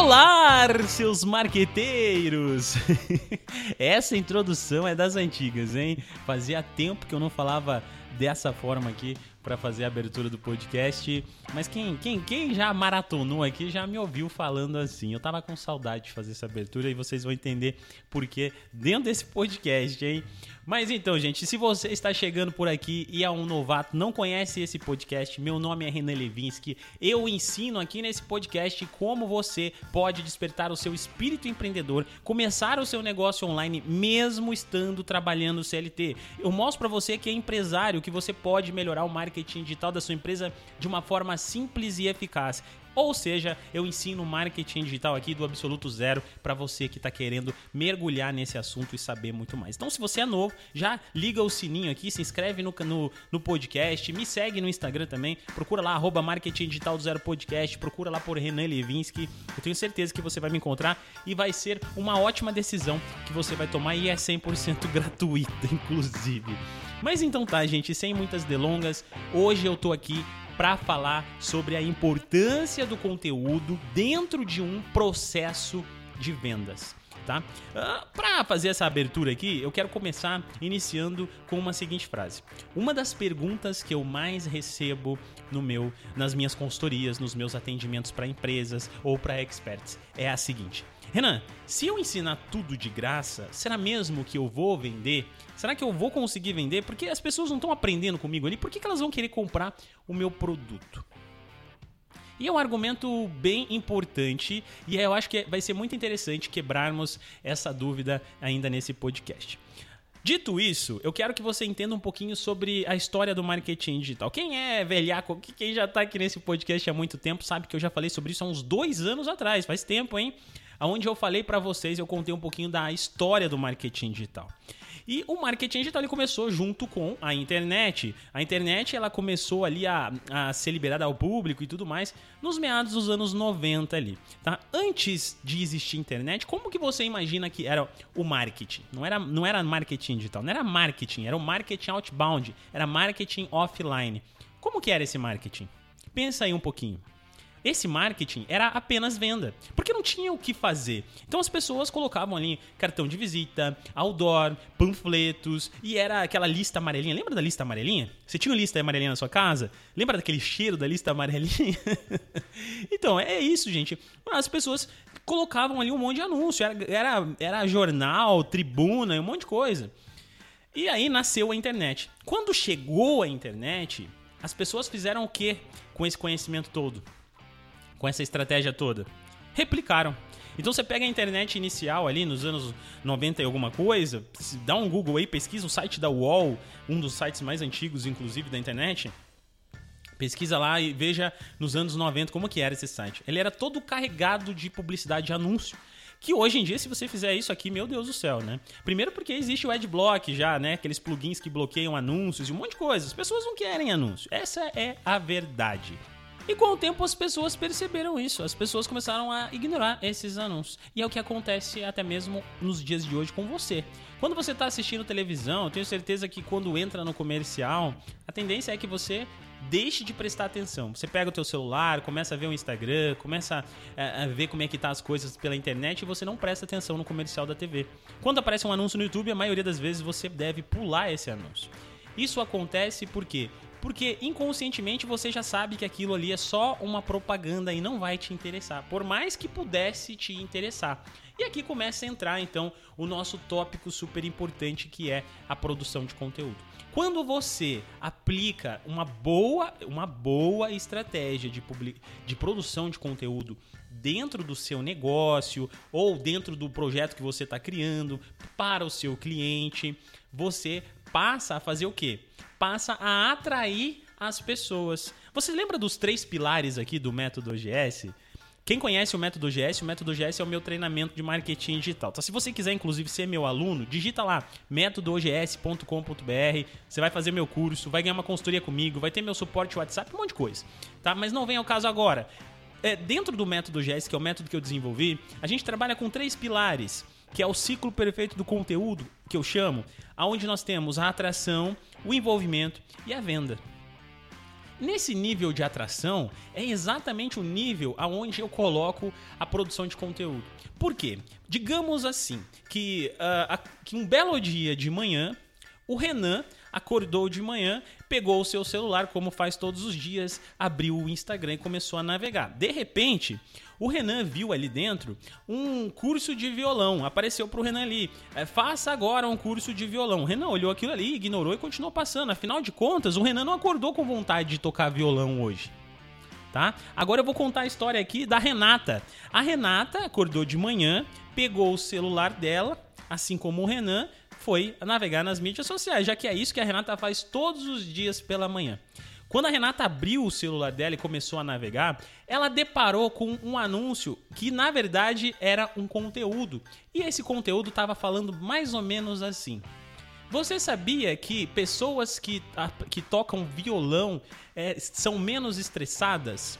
Olá, seus marqueteiros! Essa introdução é das antigas, hein? Fazia tempo que eu não falava dessa forma aqui para fazer a abertura do podcast. Mas quem, quem, quem já maratonou aqui já me ouviu falando assim. Eu tava com saudade de fazer essa abertura e vocês vão entender por que dentro desse podcast, hein? Mas então, gente, se você está chegando por aqui e é um novato, não conhece esse podcast, meu nome é Renan Levinsky. Eu ensino aqui nesse podcast como você pode despertar o seu espírito empreendedor, começar o seu negócio online mesmo estando trabalhando CLT. Eu mostro para você que é empresário, que você pode melhorar o marketing digital da sua empresa de uma forma simples e eficaz. Ou seja, eu ensino marketing digital aqui do absoluto zero para você que está querendo mergulhar nesse assunto e saber muito mais. Então, se você é novo, já liga o sininho aqui, se inscreve no, no, no podcast, me segue no Instagram também, procura lá, arroba marketing digital do zero podcast, procura lá por Renan Levinsky. Eu tenho certeza que você vai me encontrar e vai ser uma ótima decisão que você vai tomar e é 100% gratuita, inclusive. Mas então tá, gente, sem muitas delongas, hoje eu tô aqui para falar sobre a importância do conteúdo dentro de um processo de vendas. Tá? Uh, para fazer essa abertura aqui, eu quero começar iniciando com uma seguinte frase. Uma das perguntas que eu mais recebo no meu, nas minhas consultorias, nos meus atendimentos para empresas ou para experts é a seguinte: Renan, se eu ensinar tudo de graça, será mesmo que eu vou vender? Será que eu vou conseguir vender? Porque as pessoas não estão aprendendo comigo ali, por que, que elas vão querer comprar o meu produto? E é um argumento bem importante e eu acho que vai ser muito interessante quebrarmos essa dúvida ainda nesse podcast. Dito isso, eu quero que você entenda um pouquinho sobre a história do marketing digital. Quem é velhaco, quem já está aqui nesse podcast há muito tempo, sabe que eu já falei sobre isso há uns dois anos atrás, faz tempo, hein? onde eu falei para vocês, eu contei um pouquinho da história do marketing digital. E o marketing digital ele começou junto com a internet. A internet ela começou ali a, a ser liberada ao público e tudo mais nos meados dos anos 90 ali, tá? Antes de existir internet, como que você imagina que era o marketing? Não era, não era marketing digital, não era marketing, era o marketing outbound, era marketing offline. Como que era esse marketing? Pensa aí um pouquinho esse marketing era apenas venda, porque não tinha o que fazer. Então as pessoas colocavam ali cartão de visita, outdoor, panfletos e era aquela lista amarelinha. Lembra da lista amarelinha? Você tinha uma lista amarelinha na sua casa? Lembra daquele cheiro da lista amarelinha? então, é isso, gente. As pessoas colocavam ali um monte de anúncio, era, era, era jornal, tribuna, um monte de coisa. E aí nasceu a internet. Quando chegou a internet, as pessoas fizeram o que com esse conhecimento todo? Com essa estratégia toda? Replicaram. Então você pega a internet inicial ali nos anos 90 e alguma coisa, dá um Google aí, pesquisa o site da UOL, um dos sites mais antigos, inclusive, da internet. Pesquisa lá e veja nos anos 90 como que era esse site. Ele era todo carregado de publicidade de anúncio. Que hoje em dia, se você fizer isso aqui, meu Deus do céu, né? Primeiro porque existe o Adblock já, né? Aqueles plugins que bloqueiam anúncios e um monte de coisa. As pessoas não querem anúncio. Essa é a verdade. E com o tempo as pessoas perceberam isso, as pessoas começaram a ignorar esses anúncios. E é o que acontece até mesmo nos dias de hoje com você. Quando você está assistindo televisão, eu tenho certeza que quando entra no comercial, a tendência é que você deixe de prestar atenção. Você pega o teu celular, começa a ver o Instagram, começa a, a ver como é que tá as coisas pela internet e você não presta atenção no comercial da TV. Quando aparece um anúncio no YouTube, a maioria das vezes você deve pular esse anúncio. Isso acontece porque porque inconscientemente você já sabe que aquilo ali é só uma propaganda e não vai te interessar, por mais que pudesse te interessar. E aqui começa a entrar então o nosso tópico super importante que é a produção de conteúdo. Quando você aplica uma boa, uma boa estratégia de, de produção de conteúdo dentro do seu negócio ou dentro do projeto que você está criando para o seu cliente, você passa a fazer o quê? Passa a atrair as pessoas. Você lembra dos três pilares aqui do método OGS? Quem conhece o método OGS, o método OGS é o meu treinamento de marketing digital. Então, se você quiser, inclusive, ser meu aluno, digita lá métodoogs.com.br. Você vai fazer meu curso, vai ganhar uma consultoria comigo, vai ter meu suporte WhatsApp, um monte de coisa. Tá? Mas não vem ao caso agora. É, dentro do método OGS, que é o método que eu desenvolvi, a gente trabalha com três pilares que é o ciclo perfeito do conteúdo, que eu chamo, aonde nós temos a atração, o envolvimento e a venda. Nesse nível de atração é exatamente o nível aonde eu coloco a produção de conteúdo. Por quê? Digamos assim, que, uh, a, que um belo dia de manhã, o Renan acordou de manhã, pegou o seu celular, como faz todos os dias, abriu o Instagram e começou a navegar. De repente, o Renan viu ali dentro um curso de violão. Apareceu pro Renan ali. É, faça agora um curso de violão. O Renan olhou aquilo ali, ignorou e continuou passando. Afinal de contas, o Renan não acordou com vontade de tocar violão hoje. Tá? Agora eu vou contar a história aqui da Renata. A Renata acordou de manhã, pegou o celular dela, assim como o Renan, foi navegar nas mídias sociais, já que é isso que a Renata faz todos os dias pela manhã. Quando a Renata abriu o celular dela e começou a navegar, ela deparou com um anúncio que na verdade era um conteúdo. E esse conteúdo estava falando mais ou menos assim: você sabia que pessoas que, que tocam violão é, são menos estressadas?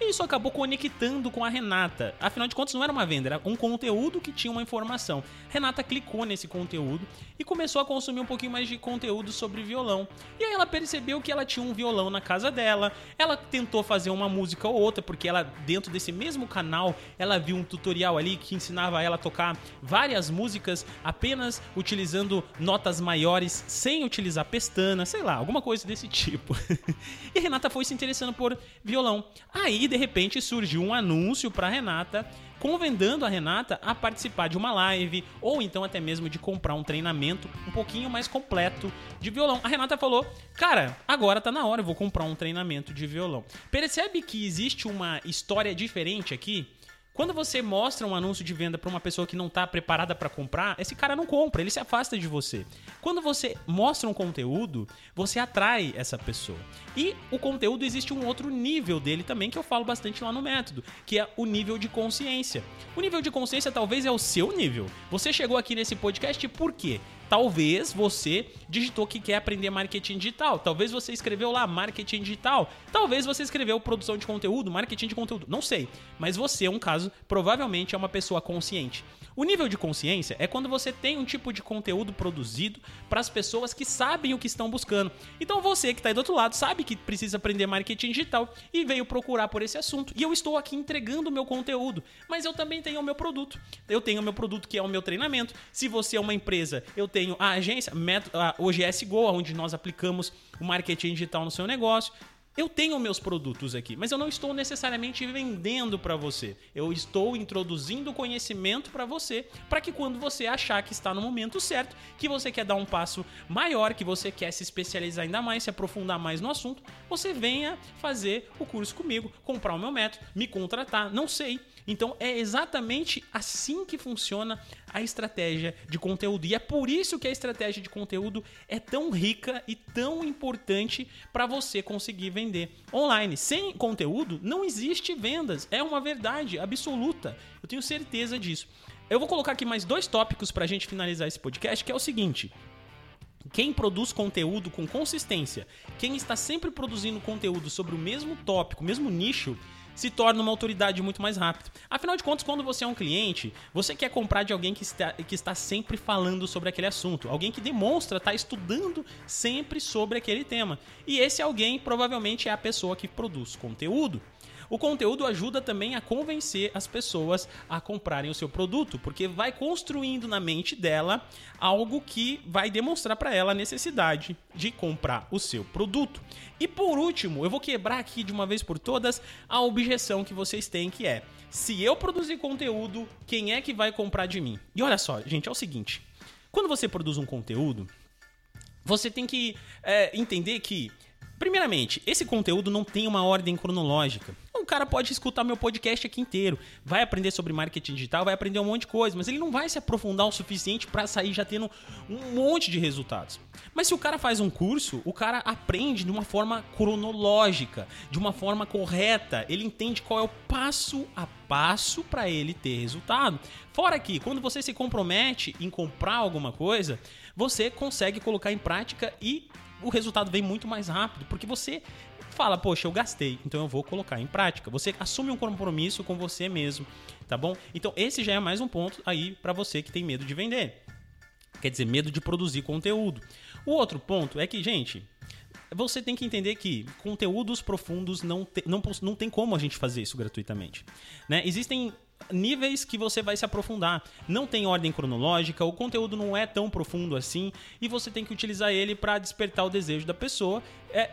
E isso acabou conectando com a Renata. Afinal de contas, não era uma venda, era um conteúdo que tinha uma informação. Renata clicou nesse conteúdo e começou a consumir um pouquinho mais de conteúdo sobre violão. E aí ela percebeu que ela tinha um violão na casa dela. Ela tentou fazer uma música ou outra, porque ela, dentro desse mesmo canal, ela viu um tutorial ali que ensinava ela a tocar várias músicas apenas utilizando notas maiores, sem utilizar pestana, sei lá, alguma coisa desse tipo. e a Renata foi se interessando por violão. Aí de repente surgiu um anúncio para Renata convidando a Renata a participar de uma live ou então até mesmo de comprar um treinamento um pouquinho mais completo de violão. A Renata falou: "Cara, agora tá na hora, eu vou comprar um treinamento de violão". Percebe que existe uma história diferente aqui? Quando você mostra um anúncio de venda para uma pessoa que não está preparada para comprar, esse cara não compra, ele se afasta de você. Quando você mostra um conteúdo, você atrai essa pessoa. E o conteúdo existe um outro nível dele também que eu falo bastante lá no método, que é o nível de consciência. O nível de consciência talvez é o seu nível. Você chegou aqui nesse podcast por quê? Talvez você digitou que quer aprender marketing digital. Talvez você escreveu lá marketing digital. Talvez você escreveu produção de conteúdo, marketing de conteúdo. Não sei. Mas você um caso, provavelmente é uma pessoa consciente. O nível de consciência é quando você tem um tipo de conteúdo produzido para as pessoas que sabem o que estão buscando. Então você que está aí do outro lado sabe que precisa aprender marketing digital e veio procurar por esse assunto. E eu estou aqui entregando o meu conteúdo, mas eu também tenho o meu produto. Eu tenho o meu produto que é o meu treinamento. Se você é uma empresa, eu tenho a agência, a OGS Go, onde nós aplicamos o marketing digital no seu negócio. Eu tenho meus produtos aqui, mas eu não estou necessariamente vendendo para você. Eu estou introduzindo conhecimento para você, para que quando você achar que está no momento certo, que você quer dar um passo maior, que você quer se especializar ainda mais, se aprofundar mais no assunto, você venha fazer o curso comigo, comprar o meu método, me contratar, não sei. Então é exatamente assim que funciona a estratégia de conteúdo. E é por isso que a estratégia de conteúdo é tão rica e tão importante para você conseguir vender online. Sem conteúdo não existe vendas, é uma verdade absoluta. Eu tenho certeza disso. Eu vou colocar aqui mais dois tópicos para a gente finalizar esse podcast, que é o seguinte. Quem produz conteúdo com consistência, quem está sempre produzindo conteúdo sobre o mesmo tópico, mesmo nicho, se torna uma autoridade muito mais rápido. Afinal de contas, quando você é um cliente, você quer comprar de alguém que está, que está sempre falando sobre aquele assunto, alguém que demonstra estar estudando sempre sobre aquele tema. E esse alguém provavelmente é a pessoa que produz conteúdo. O conteúdo ajuda também a convencer as pessoas a comprarem o seu produto, porque vai construindo na mente dela algo que vai demonstrar para ela a necessidade de comprar o seu produto. E por último, eu vou quebrar aqui de uma vez por todas a objeção que vocês têm, que é: se eu produzir conteúdo, quem é que vai comprar de mim? E olha só, gente, é o seguinte: quando você produz um conteúdo, você tem que é, entender que Primeiramente, esse conteúdo não tem uma ordem cronológica. O cara pode escutar meu podcast aqui inteiro, vai aprender sobre marketing digital, vai aprender um monte de coisa, mas ele não vai se aprofundar o suficiente para sair já tendo um monte de resultados. Mas se o cara faz um curso, o cara aprende de uma forma cronológica, de uma forma correta, ele entende qual é o passo a passo para ele ter resultado. Fora que, quando você se compromete em comprar alguma coisa, você consegue colocar em prática e o resultado vem muito mais rápido, porque você fala, poxa, eu gastei, então eu vou colocar em prática. Você assume um compromisso com você mesmo, tá bom? Então esse já é mais um ponto aí para você que tem medo de vender. Quer dizer, medo de produzir conteúdo. O outro ponto é que, gente, você tem que entender que conteúdos profundos não, te, não, não tem como a gente fazer isso gratuitamente. Né? Existem níveis que você vai se aprofundar. Não tem ordem cronológica, o conteúdo não é tão profundo assim e você tem que utilizar ele para despertar o desejo da pessoa é,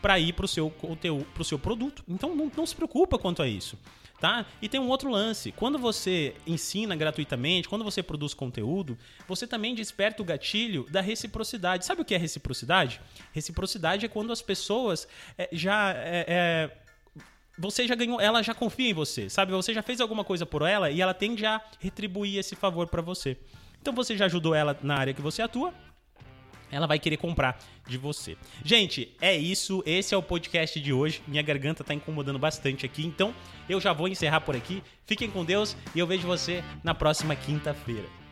para ir para o seu conteúdo, para o seu produto. Então não, não se preocupa quanto a isso. Tá? E tem um outro lance. Quando você ensina gratuitamente, quando você produz conteúdo, você também desperta o gatilho da reciprocidade. Sabe o que é reciprocidade? Reciprocidade é quando as pessoas é, já é, é, você já ganhou, ela já confia em você, sabe? Você já fez alguma coisa por ela e ela tende a retribuir esse favor para você. Então você já ajudou ela na área que você atua, ela vai querer comprar de você. Gente, é isso. Esse é o podcast de hoje. Minha garganta tá incomodando bastante aqui, então eu já vou encerrar por aqui. Fiquem com Deus e eu vejo você na próxima quinta-feira.